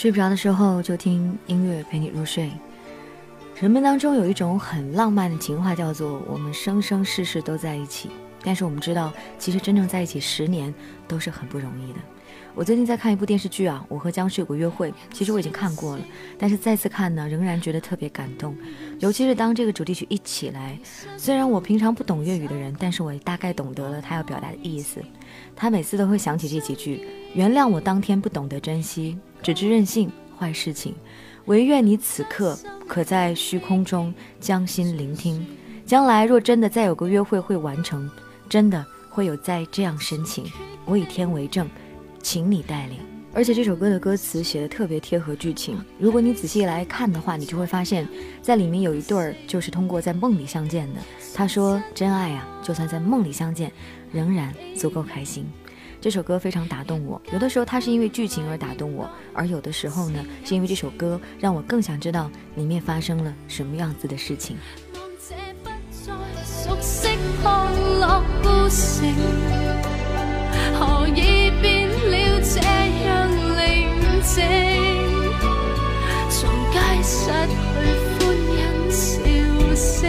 睡不着的时候就听音乐陪你入睡。人们当中有一种很浪漫的情话，叫做“我们生生世世都在一起”。但是我们知道，其实真正在一起十年都是很不容易的。我最近在看一部电视剧啊，我和僵尸有个约会。其实我已经看过了，但是再次看呢，仍然觉得特别感动。尤其是当这个主题曲一起来，虽然我平常不懂粤语的人，但是我大概懂得了他要表达的意思。他每次都会想起这几句：“原谅我当天不懂得珍惜，只知任性坏事情。唯愿你此刻可在虚空中将心聆听。将来若真的再有个约会会完成，真的会有再这样深情。我以天为证，请你带领。”而且这首歌的歌词写的特别贴合剧情。如果你仔细来看的话，你就会发现，在里面有一对儿就是通过在梦里相见的。他说：“真爱啊，就算在梦里相见，仍然足够开心。”这首歌非常打动我。有的时候它是因为剧情而打动我，而有的时候呢，是因为这首歌让我更想知道里面发生了什么样子的事情。何失去欢欣笑声，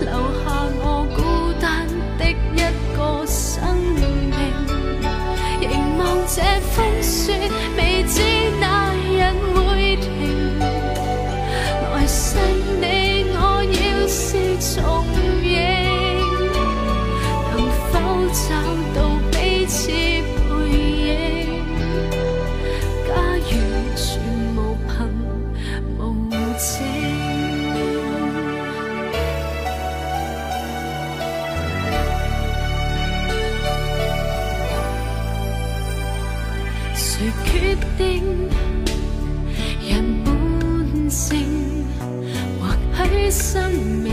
留下我孤单的一个生命。凝望这风雪，未知哪日会停。来世你我要是重映，能否找到？彼此背影，谁决定人本性？或许生命